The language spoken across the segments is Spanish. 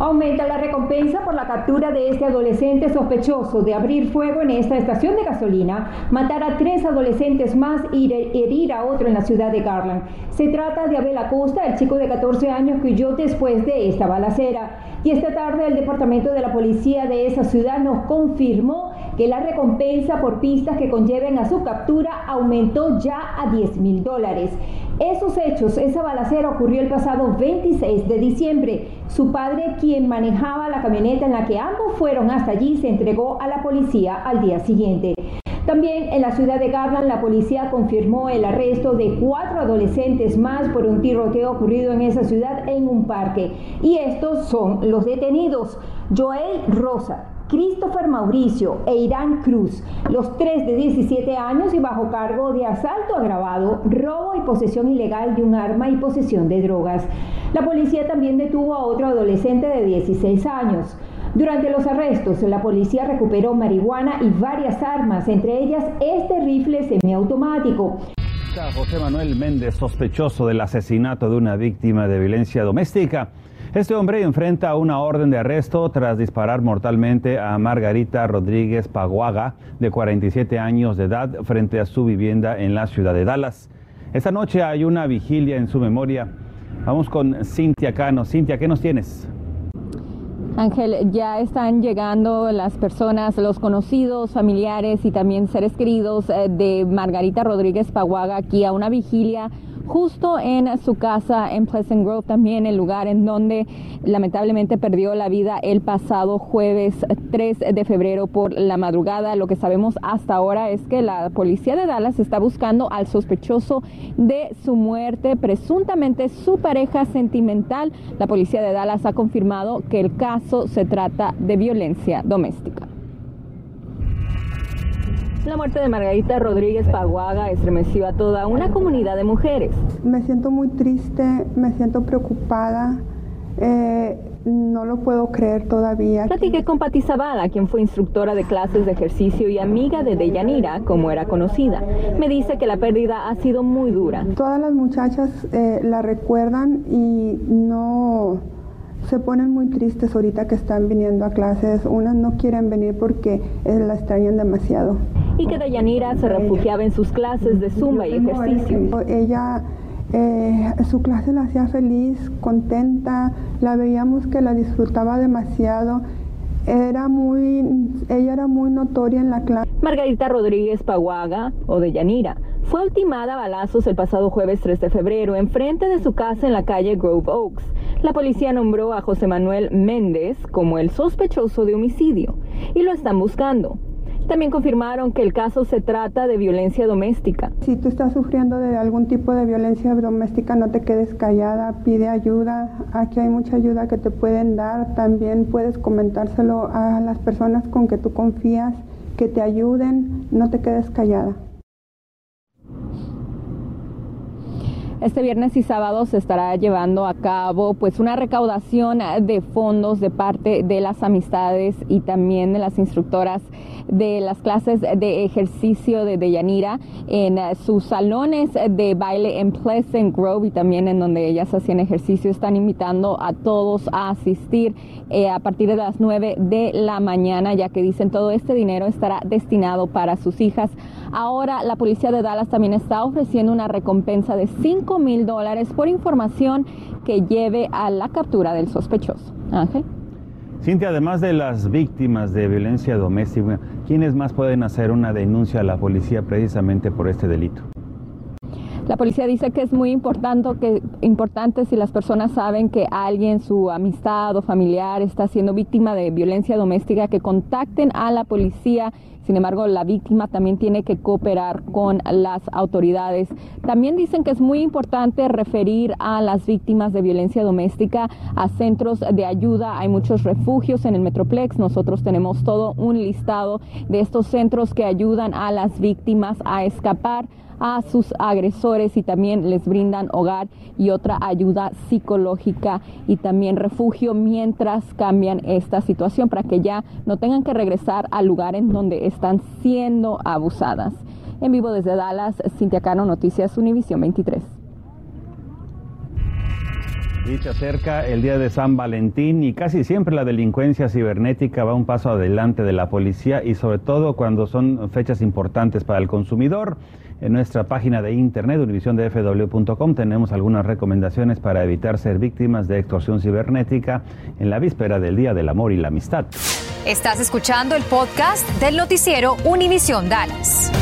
Aumenta la recompensa por la captura de este adolescente sospechoso de abrir fuego en esta estación de gasolina, matar a tres adolescentes más y herir a otro en la ciudad de Garland. Se trata de Abel Acosta, el chico de 14 años que huyó después de esta balacera. Y esta tarde el departamento de la policía de esa ciudad nos confirmó que la recompensa por pistas que conlleven a su captura aumentó ya a 10 mil dólares. Esos hechos, esa balacera ocurrió el pasado 26 de diciembre. Su padre, quien manejaba la camioneta en la que ambos fueron hasta allí, se entregó a la policía al día siguiente. También en la ciudad de Garland, la policía confirmó el arresto de cuatro adolescentes más por un tiroteo ocurrido en esa ciudad en un parque. Y estos son los detenidos. Joel Rosa, Christopher Mauricio e Irán Cruz, los tres de 17 años y bajo cargo de asalto agravado, robo y posesión ilegal de un arma y posesión de drogas. La policía también detuvo a otro adolescente de 16 años. Durante los arrestos, la policía recuperó marihuana y varias armas, entre ellas este rifle semiautomático. José Manuel Méndez, sospechoso del asesinato de una víctima de violencia doméstica. Este hombre enfrenta una orden de arresto tras disparar mortalmente a Margarita Rodríguez Paguaga, de 47 años de edad, frente a su vivienda en la ciudad de Dallas. Esta noche hay una vigilia en su memoria. Vamos con Cintia Cano. Cintia, ¿qué nos tienes? Ángel, ya están llegando las personas, los conocidos, familiares y también seres queridos eh, de Margarita Rodríguez Paguaga aquí a una vigilia justo en su casa en Pleasant Grove, también el lugar en donde lamentablemente perdió la vida el pasado jueves 3 de febrero por la madrugada. Lo que sabemos hasta ahora es que la policía de Dallas está buscando al sospechoso de su muerte, presuntamente su pareja sentimental. La policía de Dallas ha confirmado que el caso se trata de violencia doméstica. La muerte de Margarita Rodríguez Paguaga estremeció a toda una comunidad de mujeres. Me siento muy triste, me siento preocupada. Eh, no lo puedo creer todavía. Platiqué con Pati Zavala, quien fue instructora de clases de ejercicio y amiga de Deyanira, como era conocida. Me dice que la pérdida ha sido muy dura. Todas las muchachas eh, la recuerdan y no se ponen muy tristes ahorita que están viniendo a clases. Unas no quieren venir porque eh, la extrañan demasiado y que Dayanira se refugiaba en sus clases de zumba y ejercicio. Ella, eh, su clase la hacía feliz, contenta, la veíamos que la disfrutaba demasiado. Era muy, ella era muy notoria en la clase. Margarita Rodríguez Paguaga, o de Yanira, fue ultimada a balazos el pasado jueves 3 de febrero en frente de su casa en la calle Grove Oaks. La policía nombró a José Manuel Méndez como el sospechoso de homicidio y lo están buscando. También confirmaron que el caso se trata de violencia doméstica. Si tú estás sufriendo de algún tipo de violencia doméstica, no te quedes callada, pide ayuda. Aquí hay mucha ayuda que te pueden dar. También puedes comentárselo a las personas con que tú confías, que te ayuden. No te quedes callada. Este viernes y sábado se estará llevando a cabo pues una recaudación de fondos de parte de las amistades y también de las instructoras de las clases de ejercicio de Deyanira en sus salones de baile en Pleasant Grove y también en donde ellas hacían ejercicio. Están invitando a todos a asistir eh, a partir de las 9 de la mañana, ya que dicen todo este dinero estará destinado para sus hijas. Ahora la policía de Dallas también está ofreciendo una recompensa de 5 mil dólares por información que lleve a la captura del sospechoso. Ángel. Cintia, además de las víctimas de violencia doméstica, ¿quiénes más pueden hacer una denuncia a la policía precisamente por este delito? La policía dice que es muy importante, si las personas saben que alguien, su amistad o familiar está siendo víctima de violencia doméstica, que contacten a la policía sin embargo, la víctima también tiene que cooperar con las autoridades. También dicen que es muy importante referir a las víctimas de violencia doméstica a centros de ayuda. Hay muchos refugios en el Metroplex. Nosotros tenemos todo un listado de estos centros que ayudan a las víctimas a escapar a sus agresores y también les brindan hogar y otra ayuda psicológica y también refugio mientras cambian esta situación para que ya no tengan que regresar al lugar en donde están siendo abusadas. En vivo desde Dallas, Cintia Cano, Noticias Univisión 23. Se acerca el día de San Valentín y casi siempre la delincuencia cibernética va un paso adelante de la policía y sobre todo cuando son fechas importantes para el consumidor. En nuestra página de internet univisiondfw.com tenemos algunas recomendaciones para evitar ser víctimas de extorsión cibernética en la víspera del Día del Amor y la Amistad. Estás escuchando el podcast del noticiero Univisión Dallas.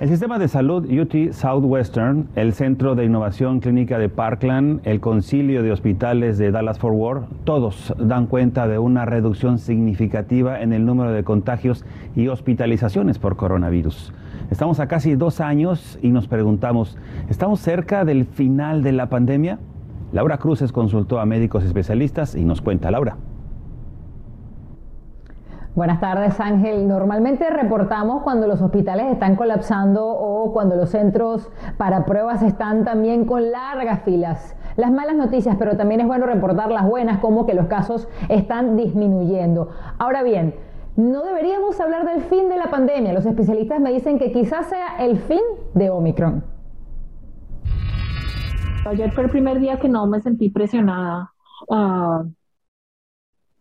El sistema de salud UT Southwestern, el Centro de Innovación Clínica de Parkland, el Concilio de Hospitales de Dallas Fort Worth, todos dan cuenta de una reducción significativa en el número de contagios y hospitalizaciones por coronavirus. Estamos a casi dos años y nos preguntamos, ¿estamos cerca del final de la pandemia? Laura Cruces consultó a médicos especialistas y nos cuenta, Laura. Buenas tardes, Ángel. Normalmente reportamos cuando los hospitales están colapsando o cuando los centros para pruebas están también con largas filas. Las malas noticias, pero también es bueno reportar las buenas, como que los casos están disminuyendo. Ahora bien, no deberíamos hablar del fin de la pandemia. Los especialistas me dicen que quizás sea el fin de Omicron. Ayer fue el primer día que no me sentí presionada. Ah,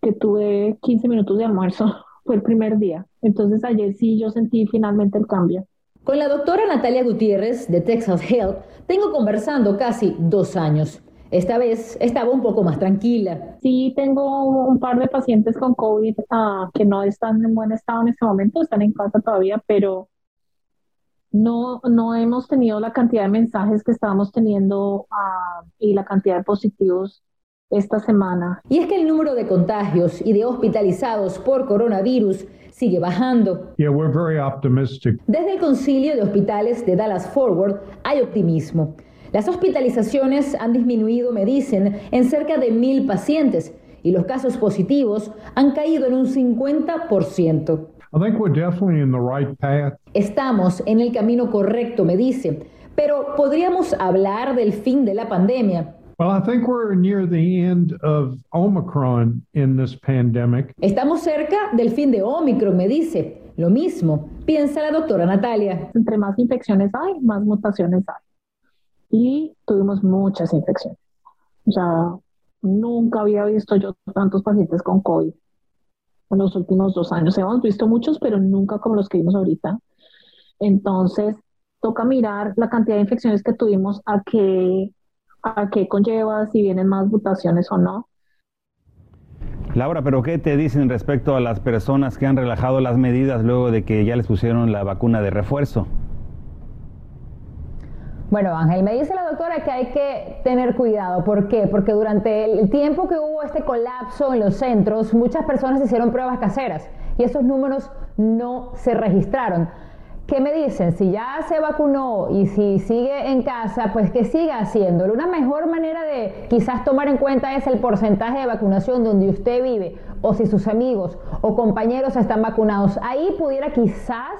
que tuve 15 minutos de almuerzo, fue el primer día. Entonces ayer sí yo sentí finalmente el cambio. Con la doctora Natalia Gutiérrez de Texas Health tengo conversando casi dos años. Esta vez estaba un poco más tranquila. Sí, tengo un par de pacientes con COVID ah, que no están en buen estado en este momento, están en casa todavía, pero no, no hemos tenido la cantidad de mensajes que estábamos teniendo ah, y la cantidad de positivos esta semana. Y es que el número de contagios y de hospitalizados por coronavirus sigue bajando. Desde el Concilio de Hospitales de Dallas Forward hay optimismo. Las hospitalizaciones han disminuido, me dicen, en cerca de mil pacientes y los casos positivos han caído en un 50%. Estamos en el camino correcto, me dice, pero podríamos hablar del fin de la pandemia. Well, I think we're near the end of Omicron in this pandemic. Estamos cerca del fin de Omicron, me dice. Lo mismo piensa la doctora Natalia. Entre más infecciones hay, más mutaciones hay. Y tuvimos muchas infecciones. O sea, nunca había visto yo tantos pacientes con COVID en los últimos dos años. Hemos visto muchos, pero nunca como los que vimos ahorita. Entonces, toca mirar la cantidad de infecciones que tuvimos a que a qué conlleva, si vienen más mutaciones o no. Laura, pero ¿qué te dicen respecto a las personas que han relajado las medidas luego de que ya les pusieron la vacuna de refuerzo? Bueno, Ángel, me dice la doctora que hay que tener cuidado. ¿Por qué? Porque durante el tiempo que hubo este colapso en los centros, muchas personas hicieron pruebas caseras y esos números no se registraron. ¿Qué me dicen? Si ya se vacunó y si sigue en casa, pues que siga haciéndolo. Una mejor manera de quizás tomar en cuenta es el porcentaje de vacunación donde usted vive o si sus amigos o compañeros están vacunados. Ahí pudiera quizás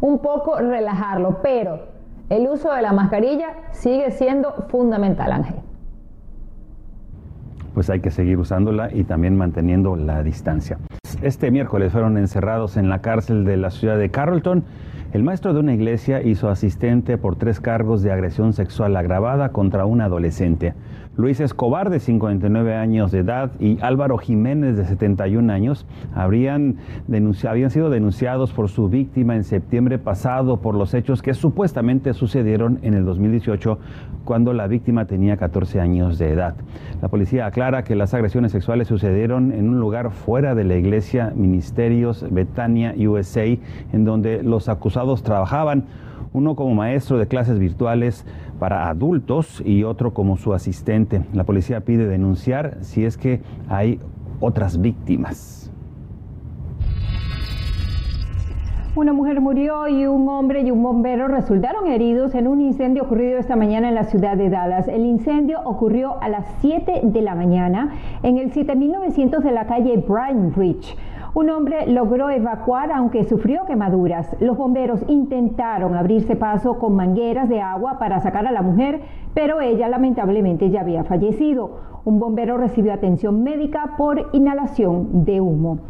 un poco relajarlo, pero el uso de la mascarilla sigue siendo fundamental, Ángel. Pues hay que seguir usándola y también manteniendo la distancia. Este miércoles fueron encerrados en la cárcel de la ciudad de Carrollton el maestro de una iglesia su asistente por tres cargos de agresión sexual agravada contra un adolescente. Luis Escobar, de 59 años de edad, y Álvaro Jiménez, de 71 años, habrían, habían sido denunciados por su víctima en septiembre pasado por los hechos que supuestamente sucedieron en el 2018 cuando la víctima tenía 14 años de edad. La policía aclara que las agresiones sexuales sucedieron en un lugar fuera de la iglesia Ministerios Betania USA, en donde los acusados trabajaban uno como maestro de clases virtuales para adultos y otro como su asistente. La policía pide denunciar si es que hay otras víctimas. Una mujer murió y un hombre y un bombero resultaron heridos en un incendio ocurrido esta mañana en la ciudad de Dallas. El incendio ocurrió a las 7 de la mañana en el 7900 de la calle Bryan Ridge. Un hombre logró evacuar aunque sufrió quemaduras. Los bomberos intentaron abrirse paso con mangueras de agua para sacar a la mujer, pero ella lamentablemente ya había fallecido. Un bombero recibió atención médica por inhalación de humo.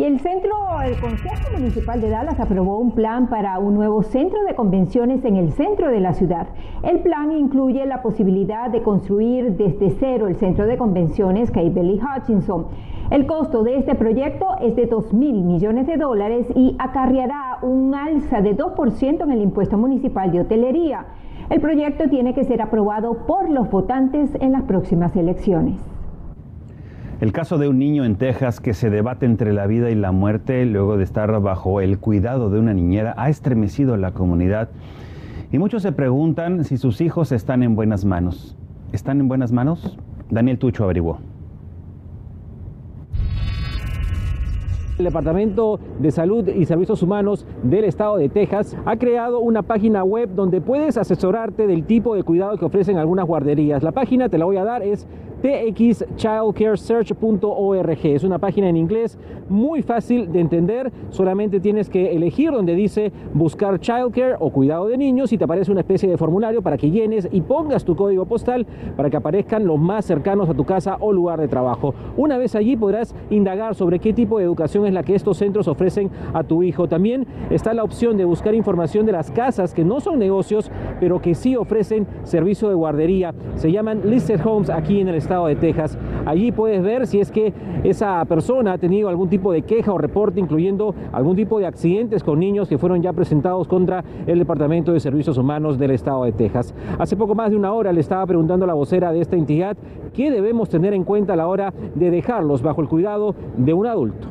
Y el centro, el Consejo Municipal de Dallas aprobó un plan para un nuevo centro de convenciones en el centro de la ciudad. El plan incluye la posibilidad de construir desde cero el centro de convenciones Billy Hutchinson. El costo de este proyecto es de 2 mil millones de dólares y acarreará un alza de 2% en el impuesto municipal de hotelería. El proyecto tiene que ser aprobado por los votantes en las próximas elecciones. El caso de un niño en Texas que se debate entre la vida y la muerte luego de estar bajo el cuidado de una niñera ha estremecido a la comunidad y muchos se preguntan si sus hijos están en buenas manos. ¿Están en buenas manos? Daniel Tucho averiguó. El Departamento de Salud y Servicios Humanos del Estado de Texas ha creado una página web donde puedes asesorarte del tipo de cuidado que ofrecen algunas guarderías. La página, te la voy a dar, es txchildcaresearch.org. Es una página en inglés muy fácil de entender. Solamente tienes que elegir donde dice buscar childcare o cuidado de niños y te aparece una especie de formulario para que llenes y pongas tu código postal para que aparezcan los más cercanos a tu casa o lugar de trabajo. Una vez allí podrás indagar sobre qué tipo de educación la que estos centros ofrecen a tu hijo. También está la opción de buscar información de las casas que no son negocios, pero que sí ofrecen servicio de guardería. Se llaman Listed Homes aquí en el estado de Texas. Allí puedes ver si es que esa persona ha tenido algún tipo de queja o reporte, incluyendo algún tipo de accidentes con niños que fueron ya presentados contra el Departamento de Servicios Humanos del estado de Texas. Hace poco más de una hora le estaba preguntando a la vocera de esta entidad qué debemos tener en cuenta a la hora de dejarlos bajo el cuidado de un adulto.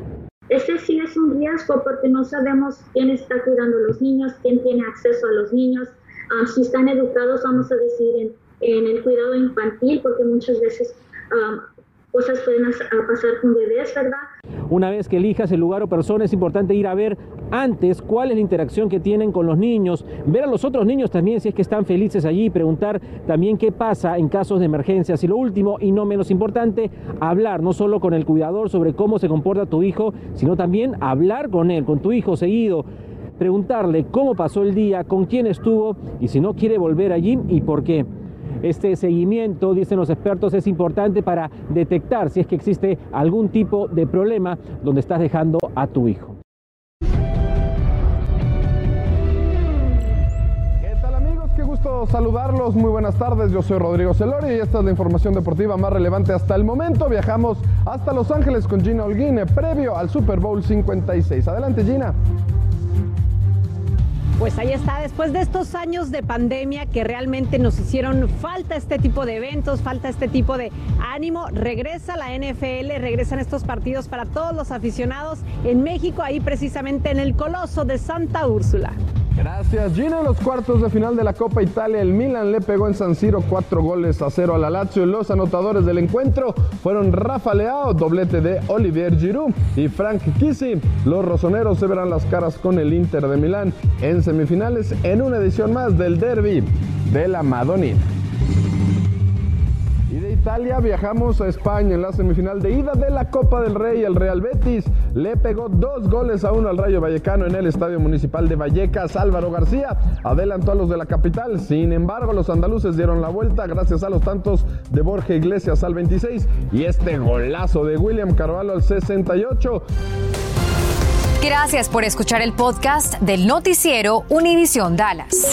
Ese sí es un riesgo porque no sabemos quién está cuidando a los niños, quién tiene acceso a los niños, ah, si están educados, vamos a decir, en, el cuidado infantil, porque muchas veces ah, cosas pueden pasar con bebés, ¿verdad? Una vez que elijas el lugar o persona, es importante ir a ver antes cuál es la interacción que tienen con los niños, ver a los otros niños también si es que están felices allí, preguntar también qué pasa en casos de emergencias. Y lo último, y no menos importante, hablar no solo con el cuidador sobre cómo se comporta tu hijo, sino también hablar con él, con tu hijo seguido preguntarle cómo pasó el día, con quién estuvo y si no quiere volver allí y por qué. Este seguimiento, dicen los expertos, es importante para detectar si es que existe algún tipo de problema donde estás dejando a tu hijo. ¿Qué tal amigos? Qué gusto saludarlos. Muy buenas tardes. Yo soy Rodrigo Celori y esta es la información deportiva más relevante hasta el momento. Viajamos hasta Los Ángeles con Gina Holguín previo al Super Bowl 56. Adelante Gina. Pues ahí está, después de estos años de pandemia que realmente nos hicieron falta este tipo de eventos, falta este tipo de ánimo, regresa la NFL, regresan estos partidos para todos los aficionados en México, ahí precisamente en el Coloso de Santa Úrsula. Gracias, Gina. En los cuartos de final de la Copa Italia, el Milan le pegó en San Siro cuatro goles a cero a la Lazio. Los anotadores del encuentro fueron Rafa Leao, doblete de Olivier Giroud y Frank Kisi. Los rosoneros se verán las caras con el Inter de Milán en semifinales en una edición más del Derby de la Madonina. Italia viajamos a España en la semifinal de ida de la Copa del Rey. El Real Betis le pegó dos goles a uno al Rayo Vallecano en el Estadio Municipal de Vallecas. Álvaro García adelantó a los de la capital. Sin embargo, los andaluces dieron la vuelta gracias a los tantos de Borja Iglesias al 26 y este golazo de William Carvalho al 68. Gracias por escuchar el podcast del noticiero Univisión Dallas.